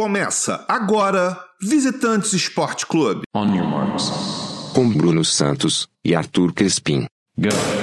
Começa agora Visitantes Esporte Clube. On your marks. Com Bruno Santos e Arthur Crespim. Go.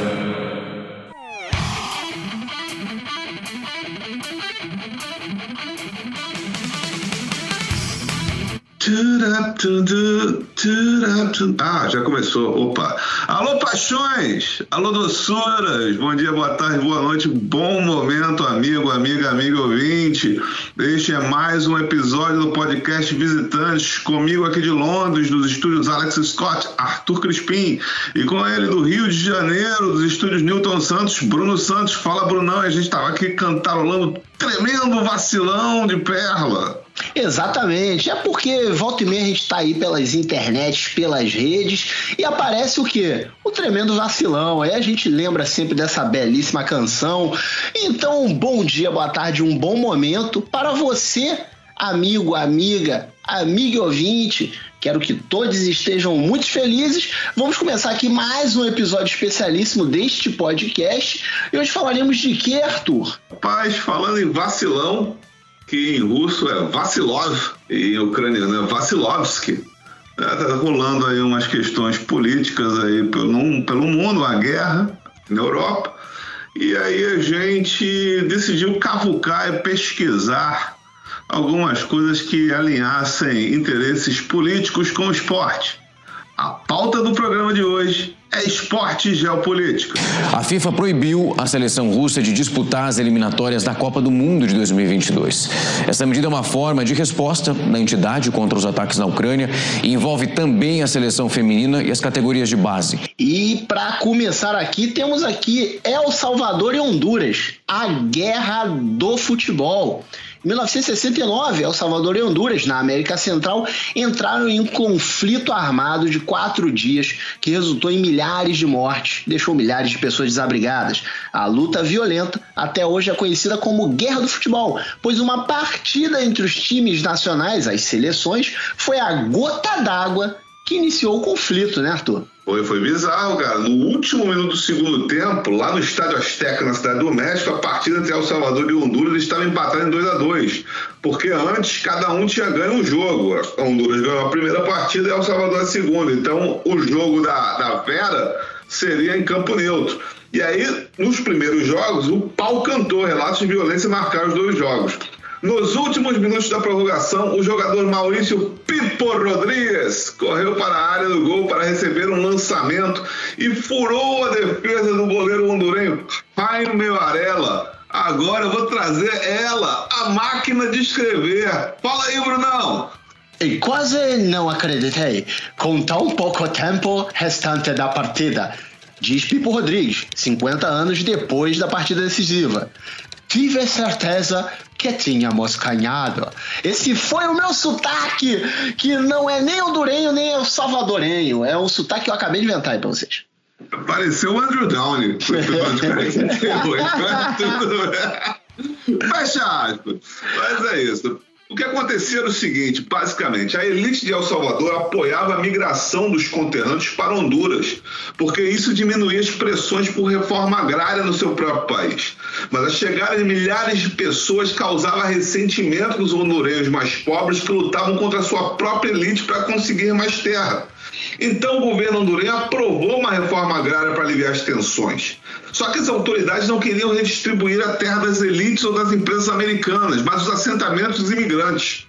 Ah, já começou. Opa. Alô, paixões! Alô, doçuras! Bom dia, boa tarde, boa noite, bom momento, amigo, amiga, amigo ouvinte. Este é mais um episódio do podcast Visitantes, comigo aqui de Londres, dos estúdios Alex Scott, Arthur Crispim, e com ele do Rio de Janeiro, dos estúdios Newton Santos, Bruno Santos. Fala, Brunão, a gente estava aqui cantarolando tremendo vacilão de perla. Exatamente. É porque volta e meia a gente está aí pelas internets, pelas redes e aparece o quê? O tremendo vacilão. Aí a gente lembra sempre dessa belíssima canção. Então, um bom dia, boa tarde, um bom momento para você, amigo, amiga, amigo ouvinte. Quero que todos estejam muito felizes. Vamos começar aqui mais um episódio especialíssimo deste podcast. E hoje falaremos de quê, Arthur? Rapaz, falando em vacilão, que em russo é Vassilov e em ucraniano é Vassilovsky. É, tá rolando aí umas questões políticas aí pelo, pelo mundo, uma guerra na Europa. E aí a gente decidiu cavucar e pesquisar algumas coisas que alinhassem interesses políticos com o esporte. A pauta do programa de hoje é esporte e geopolítica. A FIFA proibiu a seleção russa de disputar as eliminatórias da Copa do Mundo de 2022. Essa medida é uma forma de resposta da entidade contra os ataques na Ucrânia e envolve também a seleção feminina e as categorias de base. E para começar aqui, temos aqui El Salvador e Honduras, a guerra do futebol. Em 1969, El Salvador e Honduras, na América Central, entraram em um conflito armado de quatro dias que resultou em milhares de mortes, deixou milhares de pessoas desabrigadas. A luta violenta até hoje é conhecida como Guerra do Futebol, pois uma partida entre os times nacionais, as seleções, foi a gota d'água que iniciou o conflito, né, Arthur? Foi, foi bizarro, cara. No último minuto do segundo tempo, lá no Estádio Azteca, na Cidade do México, a partida entre El Salvador e Honduras estava empatada em 2 a 2 Porque antes, cada um tinha ganho um jogo. A Honduras ganhou a primeira partida e El Salvador a segunda. Então, o jogo da, da Vera seria em campo neutro. E aí, nos primeiros jogos, o pau cantou. Relatos de violência marcaram os dois jogos. Nos últimos minutos da prorrogação, o jogador Maurício Pipo Rodrigues correu para a área do gol para receber um lançamento e furou a defesa do goleiro hondurenho Jaime Varela. Agora eu vou trazer ela, a máquina de escrever. Fala aí, Brunão! E quase não acreditei, com tão pouco tempo restante da partida. Diz Pipo Rodrigues, 50 anos depois da partida decisiva. Tive certeza que tínhamos ganhado. Esse foi o meu sotaque, que não é nem hondurenho nem é salvadorenho. É um sotaque que eu acabei de inventar aí pra vocês. Pareceu o Andrew Downey. Fecha aspas. Mas é isso. O que acontecia era o seguinte, basicamente, a elite de El Salvador apoiava a migração dos conterrâneos para Honduras, porque isso diminuía as pressões por reforma agrária no seu próprio país. Mas a chegada de milhares de pessoas causava ressentimento dos hondurenhos mais pobres que lutavam contra a sua própria elite para conseguir mais terra. Então o governo hondurenho aprovou uma reforma agrária para aliviar as tensões. Só que as autoridades não queriam redistribuir a terra das elites ou das empresas americanas, mas os assentamentos dos imigrantes.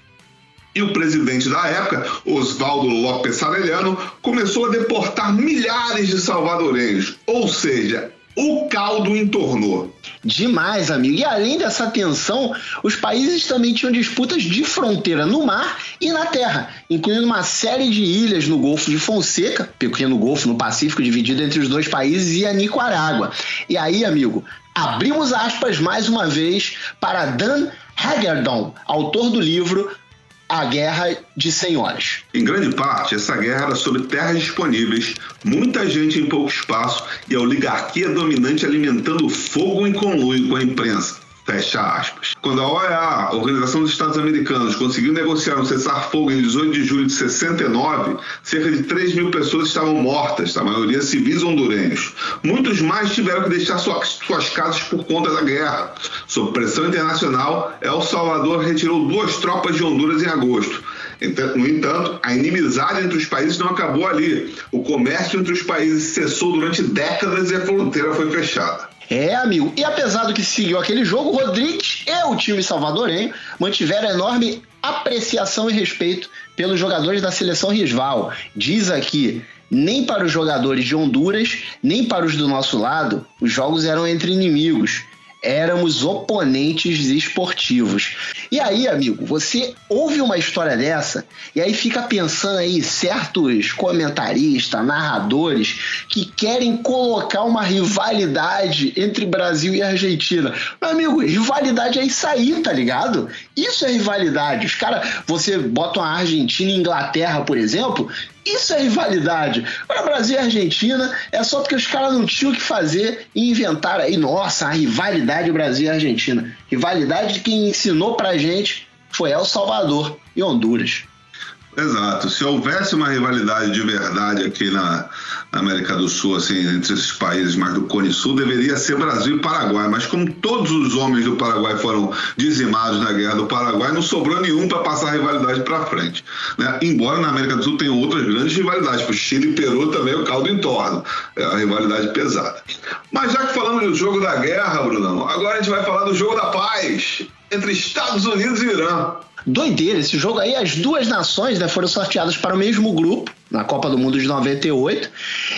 E o presidente da época, Osvaldo López Arellano, começou a deportar milhares de salvadorenhos, ou seja, o caldo entornou. Demais, amigo. E além dessa tensão, os países também tinham disputas de fronteira no mar e na terra, incluindo uma série de ilhas no Golfo de Fonseca, pequeno golfo no Pacífico dividido entre os dois países, e a Nicarágua. E aí, amigo, abrimos aspas mais uma vez para Dan Hagerdon, autor do livro a Guerra de Senhoras. Em grande parte, essa guerra era sobre terras disponíveis, muita gente em pouco espaço e a oligarquia dominante alimentando fogo em conluio com a imprensa. Fecha aspas. Quando a OEA, a Organização dos Estados Americanos, conseguiu negociar um cessar-fogo em 18 de julho de 69, cerca de 3 mil pessoas estavam mortas, a maioria civis hondurenhos. Muitos mais tiveram que deixar suas, suas casas por conta da guerra. Sob pressão internacional, El Salvador retirou duas tropas de Honduras em agosto. No entanto, a inimizade entre os países não acabou ali. O comércio entre os países cessou durante décadas e a fronteira foi fechada. É, amigo. E apesar do que seguiu aquele jogo, Rodrigues e o time salvadorenho mantiveram enorme apreciação e respeito pelos jogadores da seleção rival. Diz aqui, nem para os jogadores de Honduras, nem para os do nosso lado, os jogos eram entre inimigos éramos oponentes esportivos. E aí, amigo, você ouve uma história dessa e aí fica pensando aí certos comentaristas, narradores que querem colocar uma rivalidade entre Brasil e Argentina. Meu amigo, rivalidade é isso aí, tá ligado? Isso é rivalidade. Os caras, você bota uma Argentina e Inglaterra, por exemplo, isso é rivalidade. Agora, Brasil e Argentina é só porque os caras não tinham o que fazer e inventaram aí, nossa, a rivalidade Brasil e Argentina. Rivalidade de quem ensinou pra gente foi El Salvador e Honduras. Exato. Se houvesse uma rivalidade de verdade aqui na, América do Sul, assim, entre esses países mais do Cone Sul, deveria ser Brasil e Paraguai. Mas como todos os homens do Paraguai foram dizimados na guerra do Paraguai, não sobrou nenhum para passar a rivalidade para frente. Né? Embora na América do Sul tenham outras grandes rivalidades, tipo Chile e Peru também o caldo em torno. É a rivalidade pesada. Mas já que falamos do jogo da guerra, Brunão, agora a gente vai falar do jogo da paz entre Estados Unidos e Irã. Doideira, esse jogo aí, as duas nações né, foram sorteadas para o mesmo grupo na Copa do Mundo de 98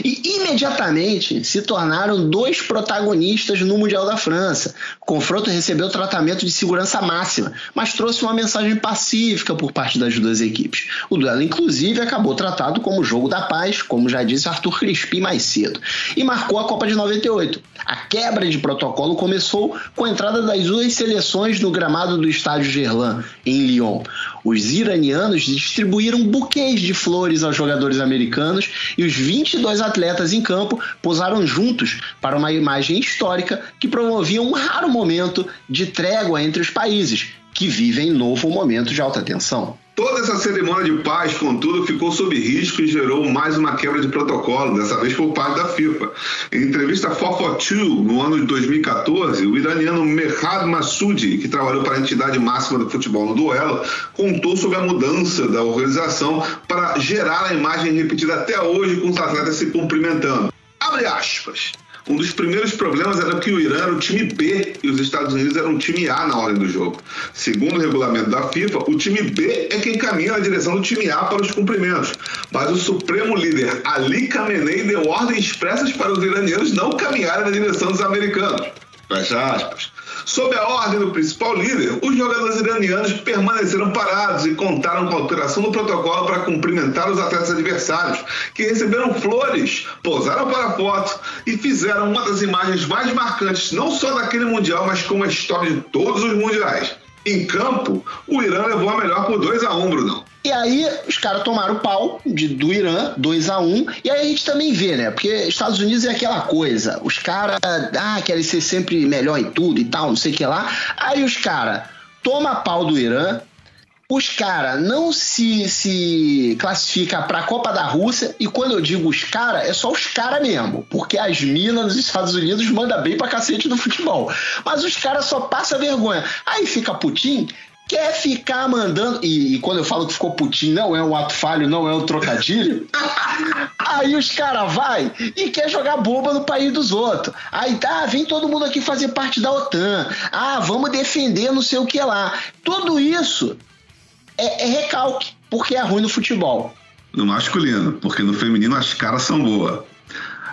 e imediatamente se tornaram dois protagonistas no Mundial da França. O confronto recebeu tratamento de segurança máxima, mas trouxe uma mensagem pacífica por parte das duas equipes. O duelo, inclusive, acabou tratado como jogo da paz, como já disse Arthur Crispim mais cedo, e marcou a Copa de 98. A quebra de protocolo começou com a entrada das duas seleções no gramado do estádio Gerland, em Lyon. Os iranianos distribuíram buquês de flores aos jogadores americanos e os 22 atletas em campo posaram juntos para uma imagem histórica que promovia um raro momento de trégua entre os países, que vivem novo momento de alta tensão. Toda essa cerimônia de paz, contudo, ficou sob risco e gerou mais uma quebra de protocolo, dessa vez por parte da FIFA. Em entrevista a 442, no ano de 2014, o iraniano Mehad Massoudi, que trabalhou para a entidade máxima do futebol no duelo, contou sobre a mudança da organização para gerar a imagem repetida até hoje com os atletas se cumprimentando. Abre aspas. Um dos primeiros problemas era que o Irã era o time B e os Estados Unidos eram o time A na ordem do jogo. Segundo o regulamento da FIFA, o time B é quem caminha na direção do time A para os cumprimentos. Mas o supremo líder Ali Khamenei deu ordens expressas para os iranianos não caminharem na direção dos americanos. Fecha aspas. Sob a ordem do principal líder, os jogadores iranianos permaneceram parados e contaram com a alteração do protocolo para cumprimentar os atletas adversários, que receberam flores, posaram para foto e fizeram uma das imagens mais marcantes, não só daquele Mundial, mas como a história de todos os Mundiais. Em campo, o Irã levou a melhor por 2 a 1 um, Brunão. E aí os caras tomaram pau de, do Irã, 2 a 1 um, e aí a gente também vê, né? Porque Estados Unidos é aquela coisa, os caras ah, querem ser sempre melhor em tudo e tal, não sei o que lá. Aí os caras toma pau do Irã, os caras não se, se classificam para a Copa da Rússia, e quando eu digo os caras, é só os caras mesmo, porque as minas nos Estados Unidos mandam bem pra cacete no futebol. Mas os caras só passam vergonha. Aí fica Putin, quer ficar mandando. E, e, quando eu falo que ficou putinho, não é um ato falho, não é um trocadilho. aí os caras vai e quer jogar bomba no país dos outros. Aí tá, vem todo mundo aqui fazer parte da OTAN. Ah, vamos defender não sei o que lá. Tudo isso é, é recalque, porque é ruim no futebol. No masculino, porque no feminino as caras são boas.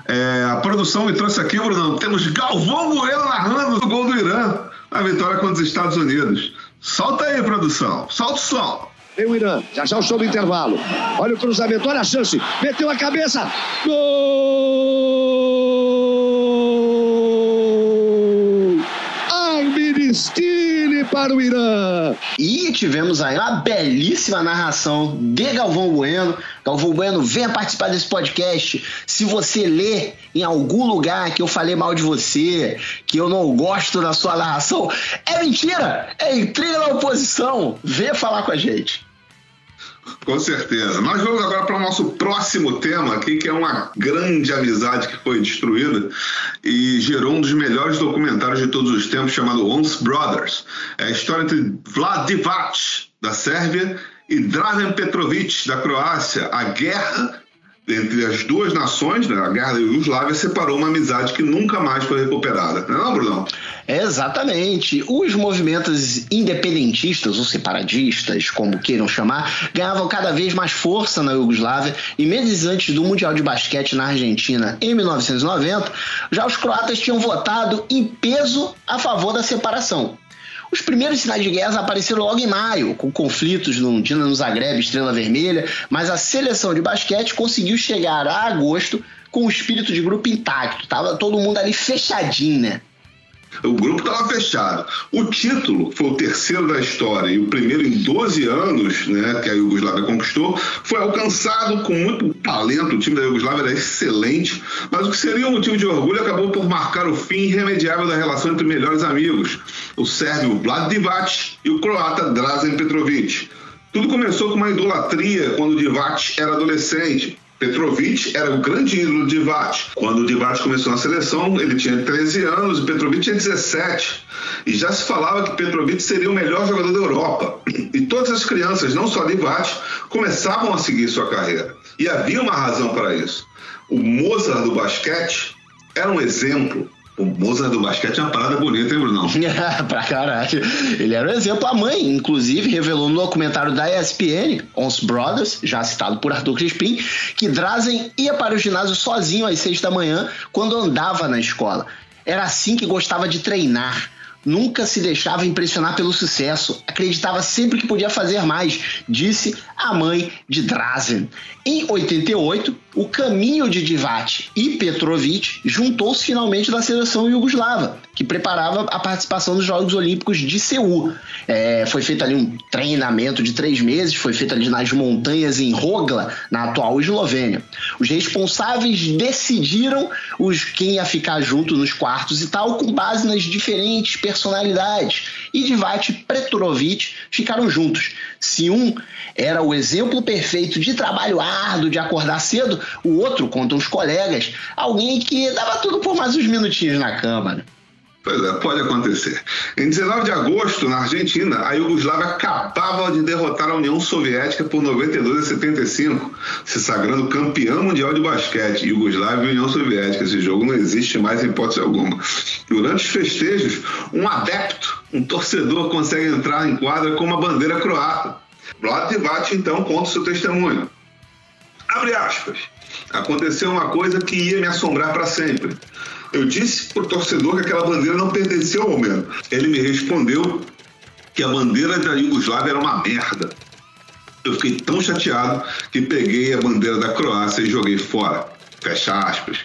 É, a produção me trouxe aqui, Bruno. Temos Galvão Bueno narrando o gol do Irã na vitória contra os Estados Unidos. Solta aí, produção. Solta o som. Vem o Irã, já já o show do intervalo. Olha o cruzamento, olha a chance. Meteu a cabeça. Gol! Para o Irã. E tivemos aí uma belíssima narração de Galvão Bueno. Galvão Bueno, venha participar desse podcast. Se você lê em algum lugar que eu falei mal de você, que eu não gosto da sua narração, é mentira! É intriga da oposição. Venha falar com a gente. Com certeza. Nós vamos agora para o nosso próximo tema aqui, que é uma grande amizade que foi destruída e gerou um dos melhores documentários de todos os tempos, chamado Once Brothers. É a história entre Vlad Divac, da Sérvia, e Dragan Petrovic, da Croácia. A guerra entre as duas nações, né, a guerra da Iugoslávia, separou uma amizade que nunca mais foi recuperada. Não é não, Brunão? Exatamente. Os movimentos independentistas ou separadistas, como queiram chamar, ganhavam cada vez mais força na Iugoslávia e meses antes do Mundial de Basquete na Argentina, em 1990, já os croatas tinham votado em peso a favor da separação. Os primeiros sinais de guerra apareceram logo em maio, com conflitos no Dinamo Zagreb, Estrela Vermelha, mas a seleção de basquete conseguiu chegar a agosto com o espírito de grupo intacto. Tava todo mundo ali fechadinho, né? O grupo estava fechado. O título foi o terceiro da história e o primeiro em 12 anos né, que a Iugoslávia conquistou. Foi alcançado com muito talento. O time da Iugoslávia era excelente, mas o que seria um motivo de orgulho acabou por marcar o fim irremediável da relação entre melhores amigos: o sérvio Vlad Divac e o croata Drazen Petrovic. Tudo começou com uma idolatria quando Divac era adolescente. Petrovic era o grande ídolo de Divac. Quando Divac começou na seleção, ele tinha 13 anos e Petrovic tinha 17. E já se falava que Petrovic seria o melhor jogador da Europa. E todas as crianças, não só Divac, começavam a seguir sua carreira. E havia uma razão para isso. O Mozart do basquete era um exemplo o Mozart do basquete é uma parada bonita, hein, Brunão? pra caralho. Ele era um exemplo. A mãe, inclusive, revelou no documentário da ESPN, Ons Brothers, já citado por Arthur Crispim, que Drazen ia para o ginásio sozinho às seis da manhã quando andava na escola. Era assim que gostava de treinar nunca se deixava impressionar pelo sucesso, acreditava sempre que podia fazer mais, disse a mãe de Drazen. Em 88, o caminho de Divac e Petrovic juntou-se finalmente da seleção iugoslava, que preparava a participação nos Jogos Olímpicos de Seul. É, foi feito ali um treinamento de três meses, foi feito ali nas montanhas em Rogla, na atual Eslovênia. Os responsáveis decidiram os quem ia ficar junto nos quartos e tal, com base nas diferentes personalidades. E Divac Petrovic ficaram juntos. Se um era o exemplo perfeito de trabalho árduo, de acordar cedo, o outro, conta os colegas, alguém que dava tudo por mais uns minutinhos na cama. Pois é, pode acontecer. Em 19 de agosto, na Argentina, a Iugoslávia acabava de derrotar a União Soviética por 92 a 75, se sagrando campeão mundial de basquete. Iugoslávia e União Soviética. Esse jogo não existe mais em hipótese alguma. Durante os festejos, um adepto, um torcedor, consegue entrar em quadra com uma bandeira croata. Vlad Divac, então, conta o seu testemunho. Abre aspas. Aconteceu uma coisa que ia me assombrar para sempre. Eu disse para o torcedor que aquela bandeira não pertencia ao momento. Ele me respondeu que a bandeira da Iugoslávia era uma merda. Eu fiquei tão chateado que peguei a bandeira da Croácia e joguei fora. Fecha aspas.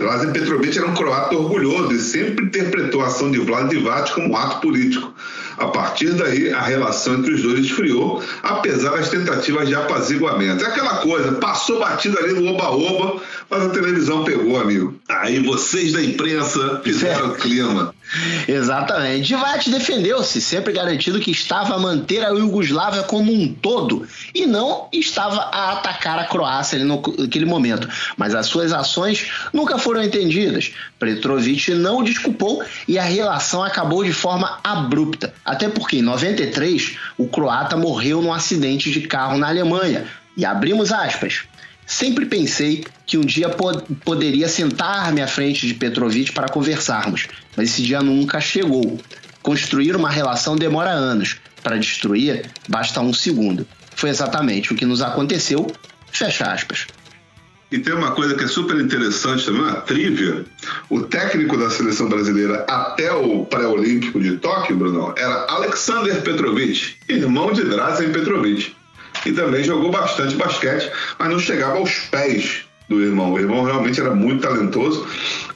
Drazen Petrovic era um croata orgulhoso e sempre interpretou a ação de Vlad Divac como um ato político. A partir daí, a relação entre os dois esfriou, apesar das tentativas de apaziguamento. É aquela coisa, passou batido ali no oba-oba, mas a televisão pegou, amigo. Aí vocês da imprensa fizeram o clima. Exatamente. Divac defendeu-se, sempre garantindo que estava a manter a Iugoslávia como um todo e não estava a atacar a Croácia naquele momento. Mas as suas ações nunca foram entendidas. Petrovic não o desculpou e a relação acabou de forma abrupta. Até porque em 93 o croata morreu num acidente de carro na Alemanha. E abrimos aspas. Sempre pensei que um dia pod poderia sentar-me à frente de Petrovic para conversarmos, mas esse dia nunca chegou. Construir uma relação demora anos, para destruir basta um segundo. Foi exatamente o que nos aconteceu. Fecha aspas. E tem uma coisa que é super interessante também, uma trivia. O técnico da seleção brasileira até o pré-olímpico de Tóquio, Bruno, era Alexander Petrovic, irmão de Drazen Petrovic e também jogou bastante basquete, mas não chegava aos pés do irmão. O irmão realmente era muito talentoso.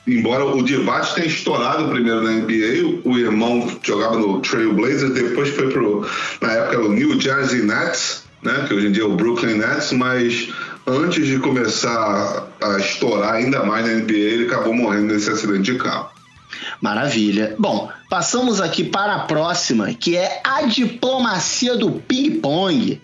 embora o Divac tenha estourado primeiro na NBA, o irmão jogava no Trail Blazers, depois foi pro, na época, o New Jersey Nets, né, que hoje em dia é o Brooklyn Nets, mas antes de começar a estourar ainda mais na NBA, ele acabou morrendo nesse acidente de carro. Maravilha. Bom, passamos aqui para a próxima, que é a diplomacia do ping-pong.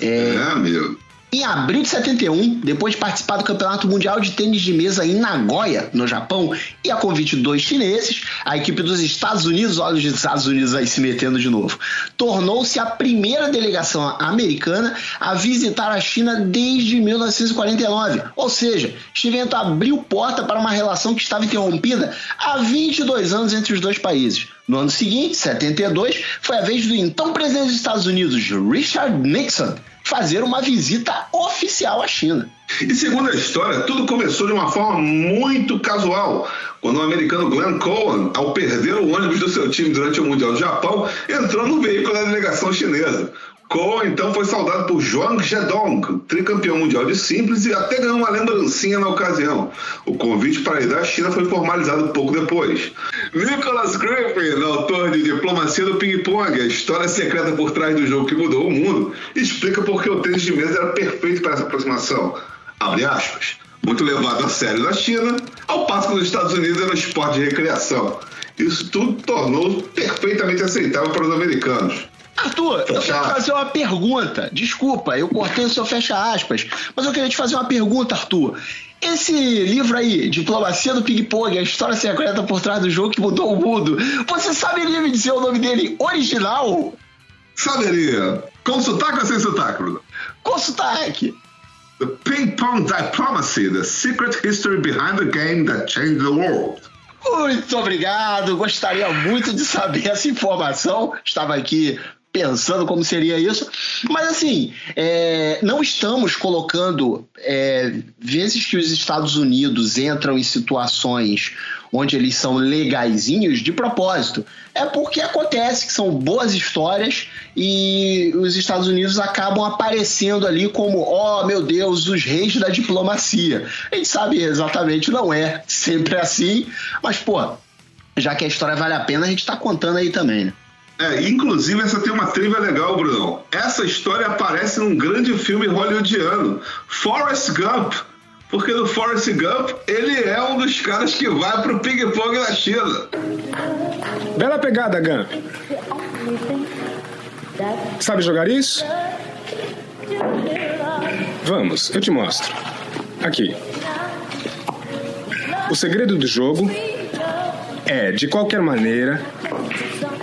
É, é amigo. Em abril de 71, depois de participar do Campeonato Mundial de Tênis de Mesa em Nagoya, no Japão, e a convite de dois chineses, a equipe dos Estados Unidos, olha os Estados Unidos aí se metendo de novo, tornou-se a primeira delegação americana a visitar a China desde 1949. Ou seja, este evento abriu porta para uma relação que estava interrompida há 22 anos entre os dois países. No ano seguinte, 72, foi a vez do então presidente dos Estados Unidos, Richard Nixon, fazer uma visita oficial à China. E segundo a história, tudo começou de uma forma muito casual, quando o americano Glenn Cohen, ao perder o ônibus do seu time durante o Mundial do Japão, entrou no veículo da delegação chinesa. Cohen então foi saudado por Zhuang Zedong, tricampeão mundial de simples e até ganhou uma lembrancinha na ocasião. O convite para ir à China foi formalizado pouco depois. Nicholas Griffin, autor de Diplomacia do Ping Pong, a história secreta por trás do jogo que mudou o mundo, explica por que o tênis de mesa era perfeito para essa aproximação. Abre aspas. Muito levado a sério na China, ao passo que nos Estados Unidos era um esporte de recreação. Isso tudo tornou perfeitamente aceitável para os americanos. Arthur, eu quero te fazer uma pergunta. Desculpa, eu cortei o seu fecha aspas, mas eu queria te fazer uma pergunta, Arthur. Esse livro aí, Diplomacia do Ping Pong, a história secreta por trás do jogo que mudou o mundo, você saberia me dizer o nome dele original? Saberia. Com sotaque ou sem sotaque, Bruno? Com sotaque. The Ping Pong Diplomacy, The Secret History Behind the Game That Changed the World. Muito obrigado, gostaria muito de saber essa informação. Estava aqui pensando como seria isso. Mas assim, é, não estamos colocando é, vezes que os Estados Unidos entram em situações onde eles são legaisinhos de propósito. É porque acontece que são boas histórias e os Estados Unidos acabam aparecendo ali como, oh meu Deus, os reis da diplomacia. A gente sabe exatamente, não é sempre assim, mas pô, já que a história vale a pena, a gente está contando aí também, né? É, inclusive essa tem uma trivia legal, Brunão. Essa história aparece num grande filme hollywoodiano, Forrest Gump. Porque no Forrest Gump, ele é um dos caras que vai pro ping-pong na China. Bela pegada, Gump. Sabe jogar isso? Vamos, eu te mostro. Aqui. O segredo do jogo é, de qualquer maneira,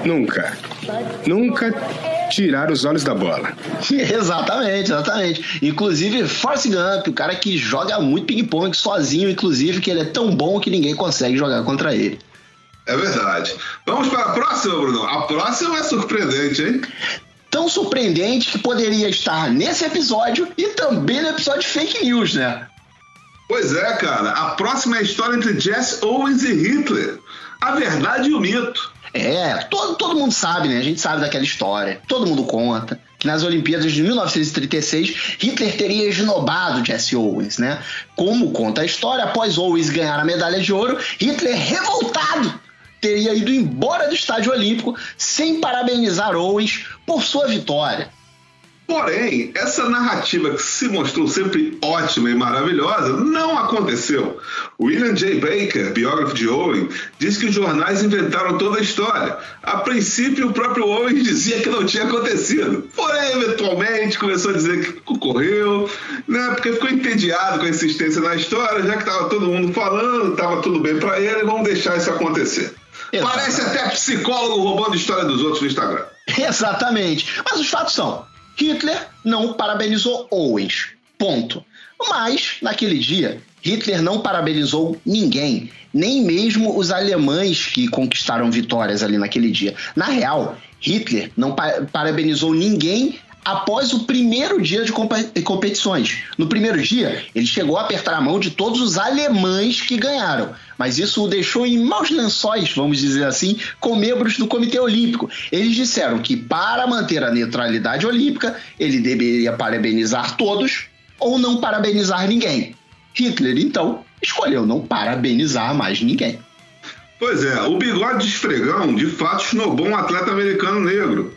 nunca, nunca tirar os olhos da bola. exatamente, exatamente. Inclusive, Force Gump, o cara que joga muito ping-pong sozinho, inclusive, que ele é tão bom que ninguém consegue jogar contra ele. É verdade. Vamos para a próxima, Bruno. A próxima é surpreendente, hein? Tão surpreendente que poderia estar nesse episódio e também no episódio de fake news, né? Pois é, cara. A próxima é a história entre Jesse Owens e Hitler. A verdade e o mito. É, todo, todo mundo sabe, né? A gente sabe daquela história. Todo mundo conta que nas Olimpíadas de 1936 Hitler teria esnobado Jesse Owens, né? Como conta a história, após Owens ganhar a medalha de ouro, Hitler revoltado teria ido embora do estádio olímpico sem parabenizar Owens por sua vitória. Porém, essa narrativa que se mostrou sempre ótima e maravilhosa não aconteceu. William J. Baker, biógrafo de Owen, diz que os jornais inventaram toda a história. A princípio, o próprio Owen dizia que não tinha acontecido. Porém, eventualmente, começou a dizer que ocorreu, né? porque ficou entediado com a insistência na história, já que estava todo mundo falando, estava tudo bem para ele, vamos deixar isso acontecer. Exatamente. Parece até psicólogo roubando a história dos outros no Instagram. Exatamente. Mas os fatos são: Hitler não parabenizou Owens. Ponto. Mas, naquele dia, Hitler não parabenizou ninguém, nem mesmo os alemães que conquistaram vitórias ali naquele dia. Na real, Hitler não parabenizou ninguém após o primeiro dia de competições. No primeiro dia, ele chegou a apertar a mão de todos os alemães que ganharam, mas isso o deixou em maus lençóis, vamos dizer assim, com membros do Comitê Olímpico. Eles disseram que para manter a neutralidade olímpica, ele deveria parabenizar todos ou não parabenizar ninguém. Hitler, então, escolheu não parabenizar mais ninguém. Pois é, o bigode de esfregão de fato esnobou um atleta americano negro.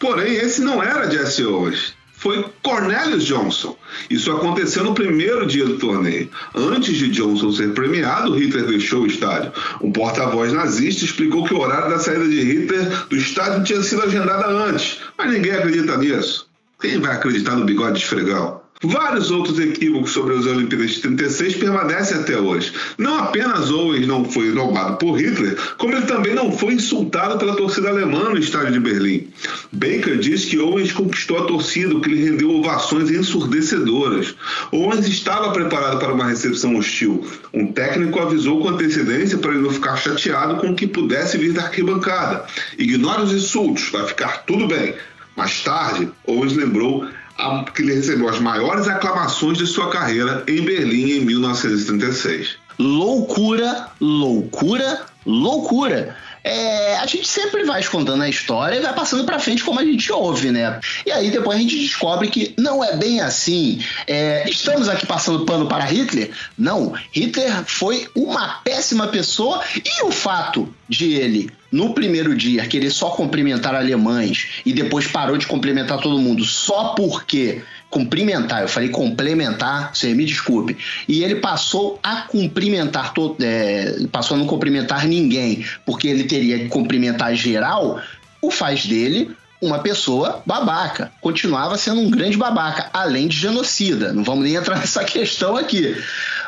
Porém, esse não era Jesse Owens foi Cornelius Johnson. Isso aconteceu no primeiro dia do torneio. Antes de Johnson ser premiado, Hitler deixou o estádio. Um porta-voz nazista explicou que o horário da saída de Hitler do estádio tinha sido agendado antes, mas ninguém acredita nisso. Quem vai acreditar no bigode de esfregão? Vários outros equívocos sobre as Olimpíadas de 36 permanecem até hoje. Não apenas Owens não foi roubado por Hitler, como ele também não foi insultado pela torcida alemã no estádio de Berlim. Baker diz que Owens conquistou a torcida, o que lhe rendeu ovações ensurdecedoras. Owens estava preparado para uma recepção hostil. Um técnico avisou com antecedência para ele não ficar chateado com o que pudesse vir da arquibancada. Ignore os insultos, vai ficar tudo bem. Mais tarde, Owens lembrou que ele recebeu as maiores aclamações de sua carreira em Berlim em 1936. Loucura, loucura, loucura. É, a gente sempre vai escondendo a história e vai passando para frente como a gente ouve, né? E aí depois a gente descobre que não é bem assim. É, estamos aqui passando pano para Hitler? Não, Hitler foi uma péssima pessoa e o fato de ele no primeiro dia querer só cumprimentar alemães e depois parou de cumprimentar todo mundo só porque cumprimentar, eu falei complementar, você me desculpe. E ele passou a cumprimentar é, passou a não cumprimentar ninguém, porque ele teria que cumprimentar geral, o faz dele uma pessoa babaca. Continuava sendo um grande babaca, além de genocida. Não vamos nem entrar nessa questão aqui.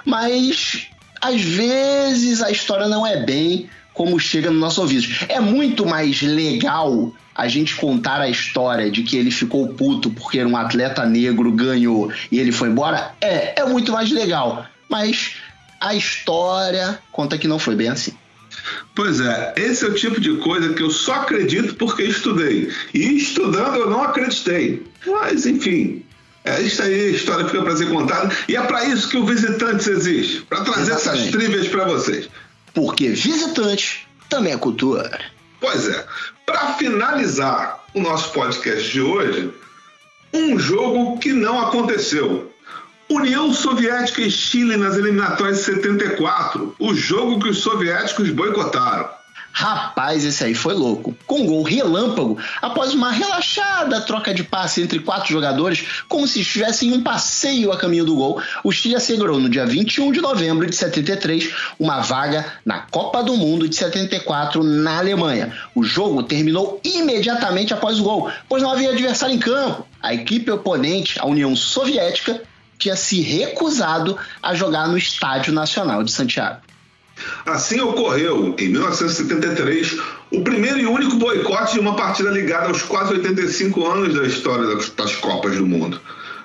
Mas às vezes a história não é bem como chega no nosso ouvido. É muito mais legal a gente contar a história de que ele ficou puto porque um atleta negro ganhou e ele foi embora, é, é muito mais legal. Mas a história conta que não foi bem assim. Pois é, esse é o tipo de coisa que eu só acredito porque estudei. E estudando eu não acreditei. Mas, enfim, é isso aí, a história fica para ser contada. E é para isso que o Visitantes existe para trazer Exatamente. essas trilhas para vocês. Porque Visitante também é cultura. Pois é. Para finalizar o nosso podcast de hoje, um jogo que não aconteceu. União Soviética e Chile nas eliminatórias de 74, o jogo que os soviéticos boicotaram. Rapaz, esse aí foi louco. Com gol relâmpago, após uma relaxada troca de passe entre quatro jogadores, como se estivessem em um passeio a caminho do gol, o Chile assegurou no dia 21 de novembro de 73 uma vaga na Copa do Mundo de 74 na Alemanha. O jogo terminou imediatamente após o gol, pois não havia adversário em campo. A equipe oponente, a União Soviética, tinha se recusado a jogar no Estádio Nacional de Santiago. Assim ocorreu, em 1973, o primeiro e único boicote de uma partida ligada aos quase 85 anos da história das Copas do Mundo.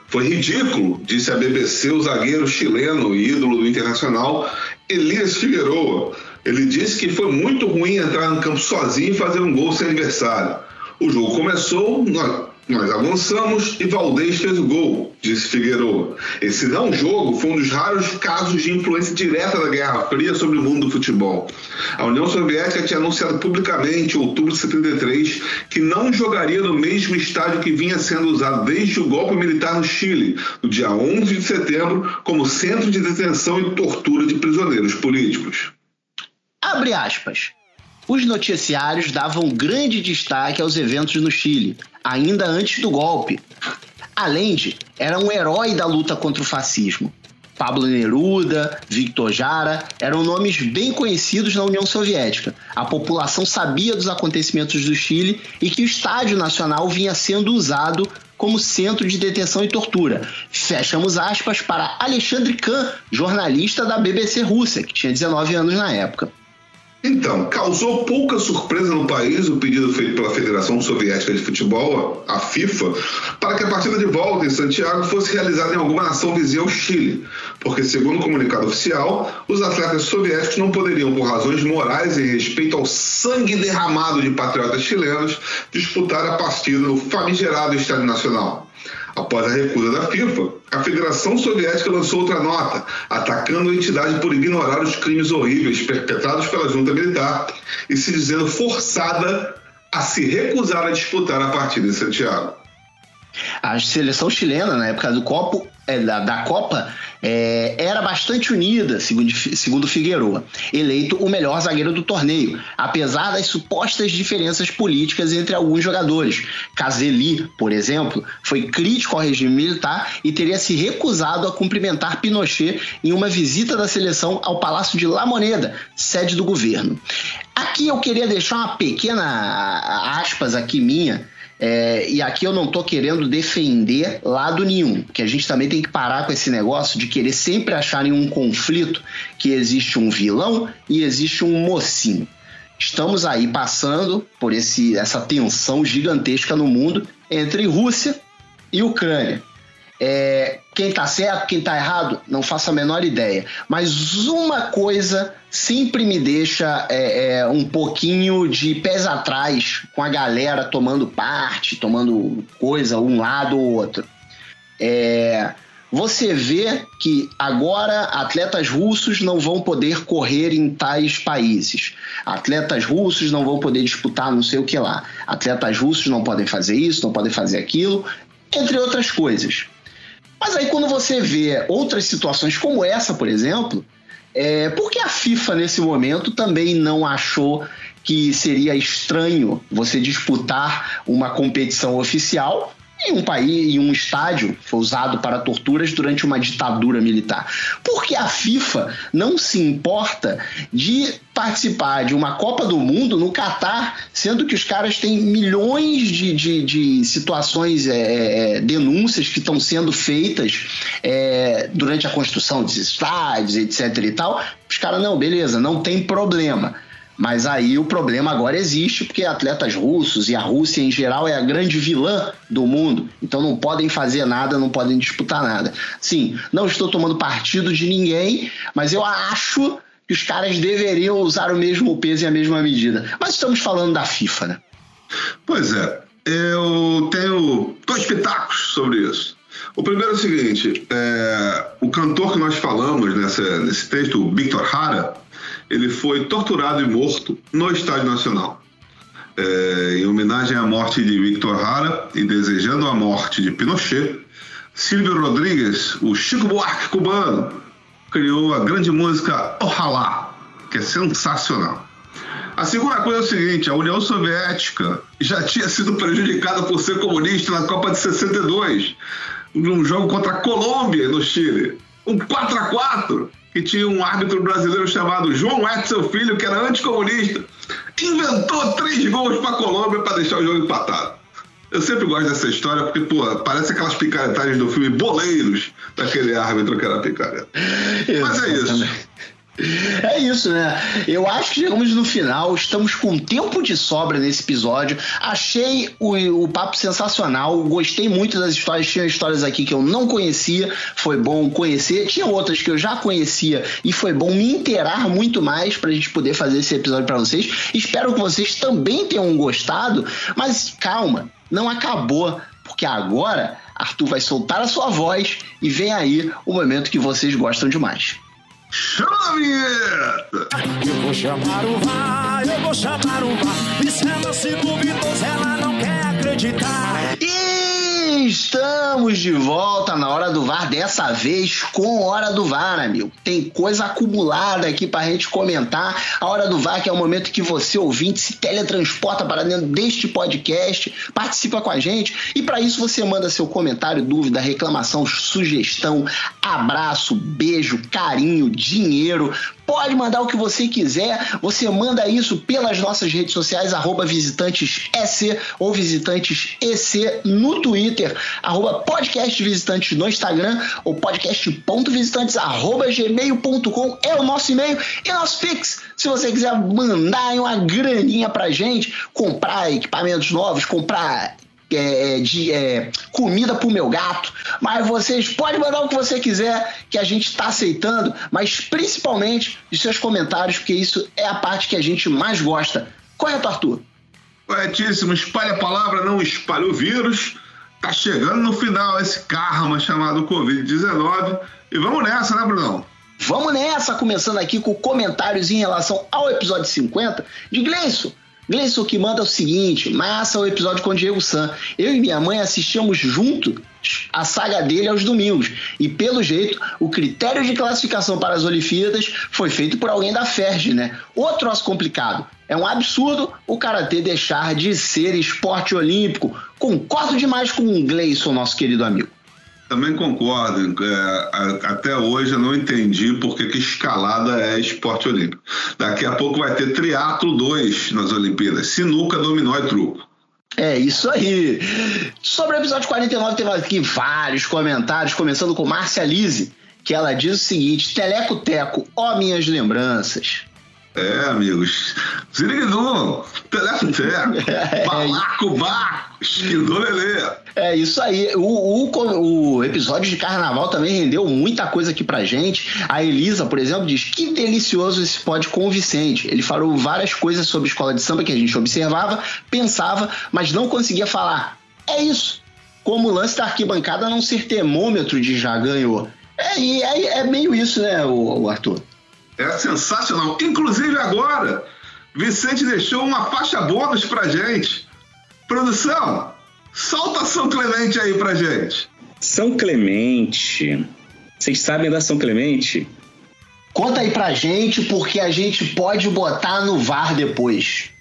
Foi ridículo, disse a BBC o zagueiro chileno e ídolo do Internacional, Elias Figueroa. Ele disse que foi muito ruim entrar no campo sozinho e fazer um gol sem adversário. O jogo começou, nós avançamos e Valdez fez o gol, disse Figueiredo. Esse não jogo foi um dos raros casos de influência direta da Guerra Fria sobre o mundo do futebol. A União Soviética tinha anunciado publicamente, em outubro de 73, que não jogaria no mesmo estádio que vinha sendo usado desde o golpe militar no Chile, no dia 11 de setembro, como centro de detenção e tortura de prisioneiros políticos. Abre aspas. Os noticiários davam grande destaque aos eventos no Chile, ainda antes do golpe. Allende era um herói da luta contra o fascismo. Pablo Neruda, Victor Jara eram nomes bem conhecidos na União Soviética. A população sabia dos acontecimentos do Chile e que o Estádio Nacional vinha sendo usado como centro de detenção e tortura. Fechamos aspas para Alexandre Kahn, jornalista da BBC Rússia, que tinha 19 anos na época. Então, causou pouca surpresa no país o pedido feito pela Federação Soviética de Futebol, a FIFA, para que a partida de volta em Santiago fosse realizada em alguma nação vizinha ao Chile, porque, segundo o comunicado oficial, os atletas soviéticos não poderiam, por razões morais e respeito ao sangue derramado de patriotas chilenos, disputar a partida no famigerado Estádio Nacional. Após a recusa da FIFA, a Federação Soviética lançou outra nota, atacando a entidade por ignorar os crimes horríveis perpetrados pela junta militar e se dizendo forçada a se recusar a disputar a partida em Santiago. A seleção chilena, na época do Copo, é, da, da, Copa, é, era bastante unida, segundo, segundo Figueroa, eleito o melhor zagueiro do torneio, apesar das supostas diferenças políticas entre alguns jogadores. Caselli, por exemplo, foi crítico ao regime militar e teria se recusado a cumprimentar Pinochet em uma visita da seleção ao Palácio de La Moneda, sede do governo. Aqui eu queria deixar uma pequena aspas aqui minha é, e aqui eu não estou querendo defender lado nenhum, que a gente também tem que parar com esse negócio de querer sempre achar em um conflito que existe um vilão e existe um mocinho. Estamos aí passando por esse, essa tensão gigantesca no mundo entre Rússia e Ucrânia. É, quem está certo, quem está errado, não faço a menor ideia. Mas uma coisa sempre me deixa é, é, um pouquinho de pés atrás com a galera tomando parte, tomando coisa, um lado ou outro. É, você vê que agora atletas russos não vão poder correr em tais países. Atletas russos não vão poder disputar não sei o que lá. Atletas russos não podem fazer isso, não podem fazer aquilo, entre outras coisas. Mas aí quando você vê outras situações como essa, por exemplo, é, por que a FIFA nesse momento também não achou que seria estranho você disputar uma competição oficial em um país, em um estádio foi usado para torturas durante uma ditadura militar. Porque a FIFA não se importa de participar de uma Copa do Mundo no Catar, sendo que os caras têm milhões de, de, de situações, é, é, é denúncias que estão sendo feitas é, durante a construção de estádios, etc e tal. Os caras, não, beleza, não tem problema. Mas aí o problema agora existe porque atletas russos e a Rússia em geral é a grande vilã do mundo, então não podem fazer nada, não podem disputar nada. Sim, não estou tomando partido de ninguém, mas eu acho que os caras deveriam usar o mesmo peso e a mesma medida. Mas estamos falando da FIFA, né? Pois é, eu tenho dois pitacos sobre isso. O primeiro é o seguinte: é, o cantor que nós falamos nessa, nesse texto, o Victor Hara, ele foi torturado e morto no Estádio Nacional. É, em homenagem à morte de Victor Hara e desejando a morte de Pinochet, Silvio Rodrigues, o Chico Buarque cubano, criou a grande música Ojalá, que é sensacional. A segunda coisa é o seguinte: a União Soviética já tinha sido prejudicada por ser comunista na Copa de 62, num jogo contra a Colômbia no Chile. Um 4 a 4 que tinha um árbitro brasileiro chamado João Edson Filho, que era anticomunista, inventou três gols para a Colômbia para deixar o jogo empatado. Eu sempre gosto dessa história porque, pô, parece aquelas picaretagens do filme Boleiros, daquele árbitro que era picareta. Mas é isso. É isso, né? Eu acho que chegamos no final, estamos com tempo de sobra nesse episódio. Achei o, o papo sensacional, gostei muito das histórias. Tinha histórias aqui que eu não conhecia, foi bom conhecer. Tinha outras que eu já conhecia e foi bom me inteirar muito mais para a gente poder fazer esse episódio para vocês. Espero que vocês também tenham gostado, mas calma, não acabou, porque agora Arthur vai soltar a sua voz e vem aí o momento que vocês gostam demais. Chama a vinheta! Eu vou chamar o VAR, eu vou chamar o VAR. E se ela se duvidou, ela não quer acreditar. Estamos de volta na hora do VAR, dessa vez com hora do VAR, amigo. Tem coisa acumulada aqui pra gente comentar. A hora do VAR, que é o momento que você, ouvinte, se teletransporta para dentro deste podcast, participa com a gente. E para isso você manda seu comentário, dúvida, reclamação, sugestão, abraço, beijo, carinho, dinheiro Pode mandar o que você quiser. Você manda isso pelas nossas redes sociais, arroba visitantes EC ou visitantes EC no Twitter, arroba podcast visitantes no Instagram ou podcast.visitantes arroba gmail.com é o nosso e-mail e nosso Pix. Se você quiser mandar uma graninha pra gente, comprar equipamentos novos, comprar é, de é, comida pro meu gato, mas vocês podem mandar o que você quiser, que a gente está aceitando, mas principalmente de seus comentários, porque isso é a parte que a gente mais gosta. Correto, Arthur? Corretíssimo. Espalhe a palavra, não espalhe o vírus. Tá chegando no final esse karma chamado Covid-19. E vamos nessa, né, Brunão? Vamos nessa, começando aqui com comentários em relação ao episódio 50 de Gleison. Gleison que manda o seguinte: massa o episódio com o Diego San. Eu e minha mãe assistíamos junto a saga dele aos domingos. E pelo jeito, o critério de classificação para as Olimpíadas foi feito por alguém da FERJ, né? Outro troço complicado. É um absurdo o karatê deixar de ser esporte olímpico. Concordo demais com o Gleison, nosso querido amigo. Também concordo. É, até hoje eu não entendi por que, escalada é esporte olímpico. Daqui a pouco vai ter triatlo 2 nas Olimpíadas. Sinuca, dominó e truco. É isso aí. Sobre o episódio 49, teve aqui vários comentários, começando com Márcia Lise, que ela diz o seguinte: Teleco Teco, ó minhas lembranças. É, amigos. Ziriguidum, Teleco Teco, é Balaco Baco, Esquindô Lelê. É isso aí. O, o, o, episódio de carnaval também rendeu muita coisa aqui pra gente. A Elisa, por exemplo, diz que delicioso esse pod com o Vicente. Ele falou várias coisas sobre escola de samba que a gente observava, pensava, mas não conseguia falar. É isso. Como o lance da arquibancada não ser termômetro de já ganhou. É, é, é meio isso, né, o, o Arthur? É sensacional. Inclusive agora, Vicente deixou uma faixa bônus pra gente. Produção, Solta São Clemente aí pra gente. São Clemente. Vocês sabem da São Clemente? Conta aí pra gente, porque a gente pode botar no VAR depois.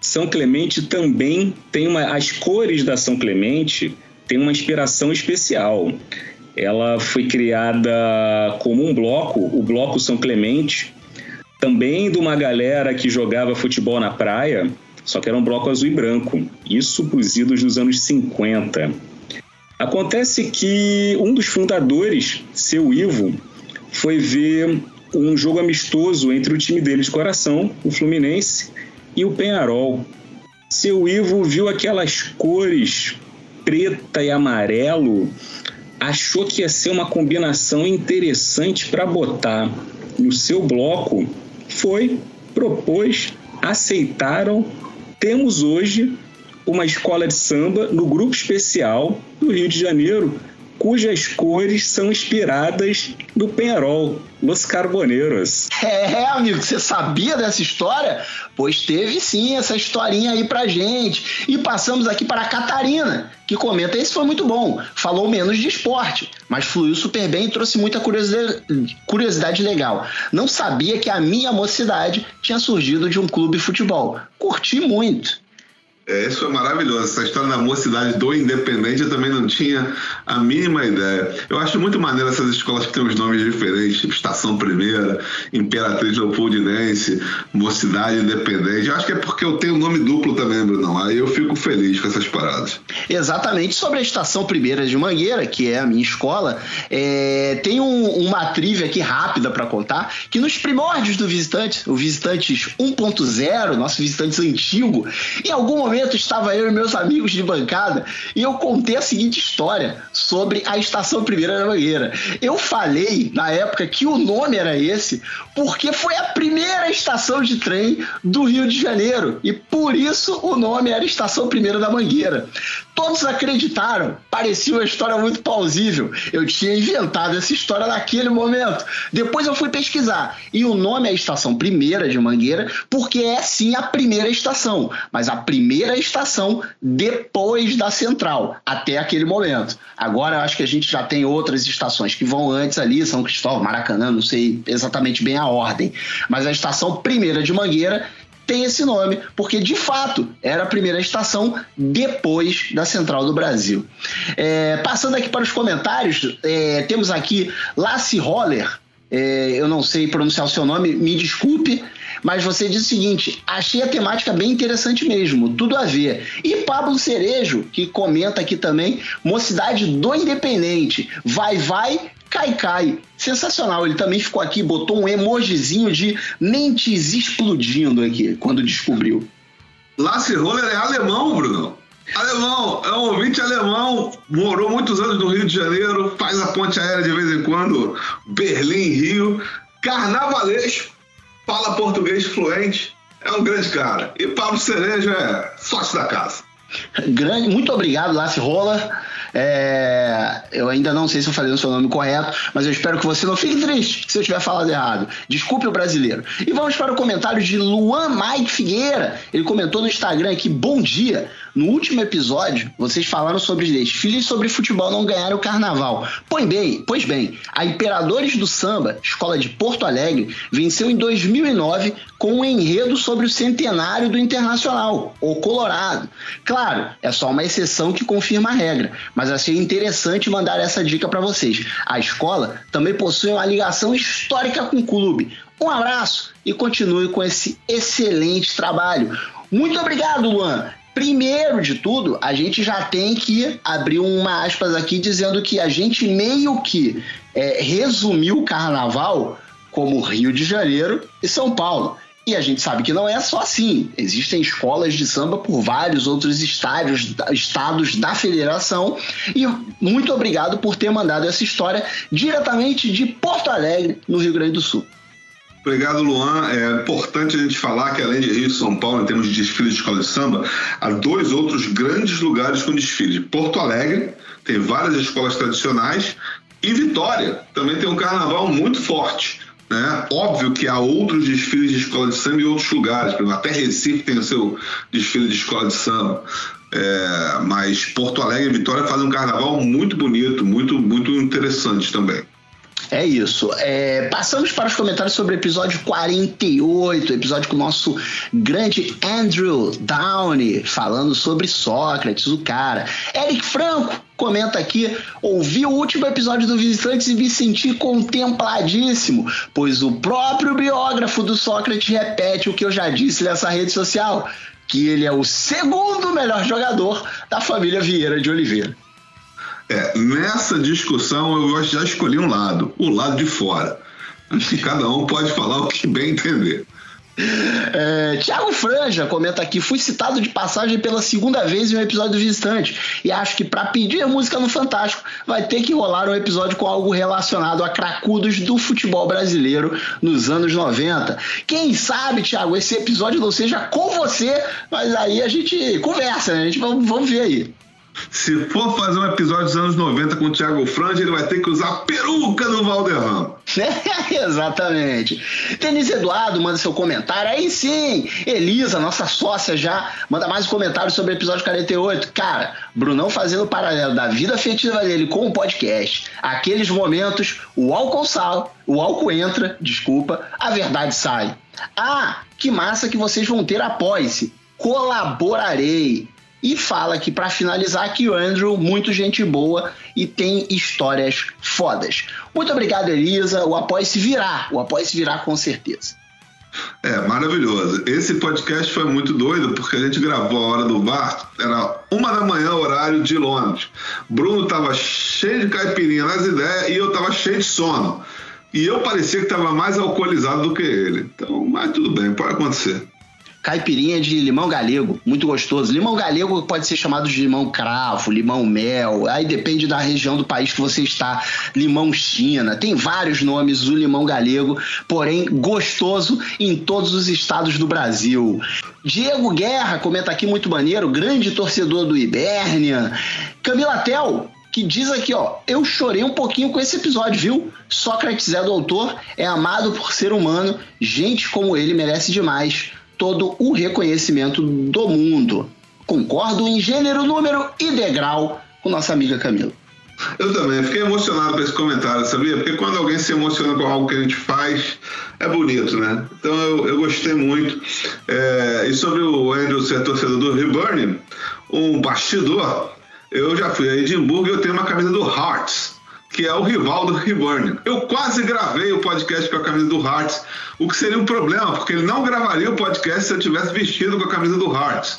São Clemente também tem uma. As cores da São Clemente têm uma inspiração especial. Ela foi criada como um bloco, o Bloco São Clemente, também de uma galera que jogava futebol na praia só que era um bloco azul e branco, isso para os idos dos anos 50. Acontece que um dos fundadores, seu Ivo, foi ver um jogo amistoso entre o time dele de coração, o Fluminense, e o Penharol. Seu Ivo viu aquelas cores preta e amarelo, achou que ia ser uma combinação interessante para botar no seu bloco, foi, propôs, aceitaram. Temos hoje uma escola de samba no grupo especial do Rio de Janeiro, cujas cores são inspiradas no Penharol, Los Carboneiros. É, amigo, você sabia dessa história? Pois teve sim essa historinha aí pra gente. E passamos aqui para a Catarina, que comenta: esse foi muito bom. Falou menos de esporte, mas fluiu super bem e trouxe muita curiosidade legal. Não sabia que a minha mocidade tinha surgido de um clube de futebol. Curti muito. É, isso foi maravilhoso. Essa história da mocidade do Independente eu também não tinha a mínima ideia. Eu acho muito maneiro essas escolas que têm os nomes diferentes, tipo Estação Primeira, Imperatriz Leopoldinense, Mocidade Independente. Eu acho que é porque eu tenho nome duplo também, Brunão. Aí eu fico feliz com essas paradas. Exatamente. Sobre a Estação Primeira de Mangueira, que é a minha escola, é... tem um, uma trivia aqui rápida para contar, que nos primórdios do Visitante, o Visitantes 1.0, nosso Visitantes antigo, em algum momento momento estava eu e meus amigos de bancada e eu contei a seguinte história sobre a Estação Primeira da Mangueira. Eu falei na época que o nome era esse porque foi a primeira estação de trem do Rio de Janeiro e por isso o nome era Estação Primeira da Mangueira. Todos acreditaram, parecia uma história muito plausível. Eu tinha inventado essa história naquele momento. Depois eu fui pesquisar e o nome é Estação Primeira de Mangueira porque é sim a primeira estação, mas a primeira estação depois da central, até aquele momento. Agora eu acho que a gente já tem outras estações que vão antes ali, São Cristóvão, Maracanã, não sei exatamente bem a ordem. Mas a estação primeira de Mangueira tem esse nome, porque de fato era a primeira estação depois da Central do Brasil. É, passando aqui para os comentários, é, temos aqui Lasse Roller. É, eu não sei pronunciar o seu nome, me desculpe, mas você diz o seguinte: achei a temática bem interessante mesmo, tudo a ver. E Pablo Cerejo, que comenta aqui também, Mocidade do Independente, vai, vai, cai, cai. Sensacional, ele também ficou aqui, botou um emojizinho de mentes explodindo aqui, quando descobriu. Lasse Roller é alemão, Bruno. Alemão, é um ouvinte alemão, morou muitos anos no Rio de Janeiro, faz a ponte aérea de vez em quando, Berlim, Rio, carnavalesco, fala português fluente, é um grande cara. E Pablo Cereja é sócio da casa. Grande, muito obrigado, Lasse Rola. É, eu, ainda não sei se eu falei o seu nome correto, mas eu espero que você não fique triste se eu tiver falado errado. Desculpe o brasileiro. E vamos para o comentário de Luan Mike Figueira. Ele comentou no Instagram aqui: Bom dia. No último episódio, vocês falaram sobre desfiles sobre futebol não ganhar o carnaval. Pois bem, pois bem, a Imperadores do Samba, escola de Porto Alegre, venceu em 2009 com um enredo sobre o centenário do Internacional, o Colorado. Claro, é só uma exceção que confirma a regra, mas achei interessante mandar essa dica para vocês. A escola também possui uma ligação histórica com o clube. Um abraço e continue com esse excelente trabalho. Muito obrigado, Luan. Primeiro de tudo, a gente já tem que abrir uma aspas aqui dizendo que a gente meio que é, resumiu o carnaval como Rio de Janeiro e São Paulo. E a gente sabe que não é só assim. Existem escolas de samba por vários outros estádios, estados da federação. E muito obrigado por ter mandado essa história diretamente de Porto Alegre, no Rio Grande do Sul. Obrigado, Luan. É importante a gente falar que, além de Rio e São Paulo, em termos de desfile de escola de samba, há dois outros grandes lugares com desfile. Porto Alegre tem várias escolas tradicionais e Vitória também tem um carnaval muito forte. Né? Óbvio que há outros desfiles de escola de samba em outros lugares, até Recife tem o seu desfile de escola de samba. É, mas Porto Alegre e Vitória fazem um carnaval muito bonito, muito, muito interessante também. É isso. É, passamos para os comentários sobre o episódio 48, episódio com o nosso grande Andrew Downey, falando sobre Sócrates, o cara. Eric Franco comenta aqui: ouvi o último episódio do Visitantes e me senti contempladíssimo, pois o próprio biógrafo do Sócrates repete o que eu já disse nessa rede social, que ele é o segundo melhor jogador da família Vieira de Oliveira. É, nessa discussão eu já escolhi um lado, o lado de fora. Acho que cada um pode falar o que bem entender. É, Tiago Franja comenta aqui: fui citado de passagem pela segunda vez em um episódio do Visitante e acho que para pedir música no Fantástico vai ter que rolar um episódio com algo relacionado a cracudos do futebol brasileiro nos anos 90. Quem sabe, Tiago, esse episódio não seja com você, mas aí a gente conversa, né? A gente vamos, vamos ver aí. Se for fazer um episódio dos anos 90 com o Thiago Frange, ele vai ter que usar a peruca do Valderrama. Exatamente. Denise Eduardo manda seu comentário. Aí sim, Elisa, nossa sócia já, manda mais um comentário sobre o episódio 48. Cara, Brunão fazendo o paralelo da vida afetiva dele com o podcast. Aqueles momentos, o álcool sal, o álcool entra, desculpa, a verdade sai. Ah, que massa que vocês vão ter após-se. Colaborarei e fala aqui para finalizar que o Andrew, muito gente boa e tem histórias fodas. Muito obrigado, Elisa. O apoio se virá. O apoio se virá com certeza. É, maravilhoso. Esse podcast foi muito doido porque a gente gravou a hora do bar, era uma da manhã, horário de Londres. Bruno tava cheio de caipirinha nas ideias e eu tava cheio de sono. E eu parecia que tava mais alcoolizado do que ele. Então, mas tudo bem, pode acontecer caipirinha de limão galego, muito gostoso. Limão galego pode ser chamado de limão cravo, limão mel, aí depende da região do país que você está. Limão China, tem vários nomes do limão galego, porém gostoso em todos os estados do Brasil. Diego Guerra comenta aqui muito maneiro, grande torcedor do Ibernia. Camila Tel, que diz aqui, ó, eu chorei um pouquinho com esse episódio, viu? Sócrates é doutor, é amado por ser humano, gente como ele merece demais todo o reconhecimento do mundo. Concordo em gênero, número e degrau com nossa amiga Camila. Eu também, fiquei emocionado com esse comentário, sabia? Porque quando alguém se emociona com algo que a gente faz, é bonito, né? Então eu, eu gostei muito. É, e sobre o Andrew ser torcedor do Reburn, um bastidor, eu já fui a Edimburgo e eu tenho uma camisa do Hearts que é o rival do Hibernian. Eu quase gravei o podcast com a camisa do Hearts, o que seria um problema, porque ele não gravaria o podcast se eu tivesse vestido com a camisa do Hearts.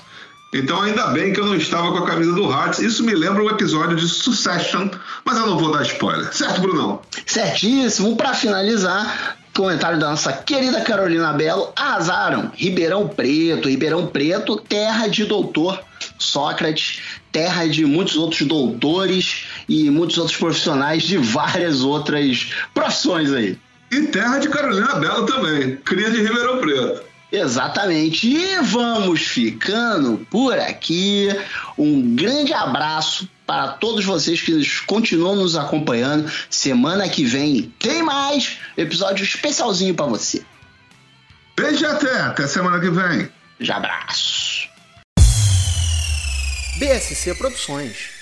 Então, ainda bem que eu não estava com a camisa do Hearts. Isso me lembra um episódio de Succession, mas eu não vou dar spoiler. Certo, Brunão? Certíssimo. Para finalizar, comentário da nossa querida Carolina Belo. Arrasaram. Ribeirão Preto. Ribeirão Preto, terra de doutor Sócrates, terra de muitos outros doutores e muitos outros profissionais de várias outras profissões aí. E terra de Carolina Bela também, cria de Ribeirão Preto. Exatamente. E vamos ficando por aqui. Um grande abraço para todos vocês que continuam nos acompanhando. Semana que vem tem mais episódio especialzinho para você. Beijo até, até semana que vem. Já abraço. BSC Produções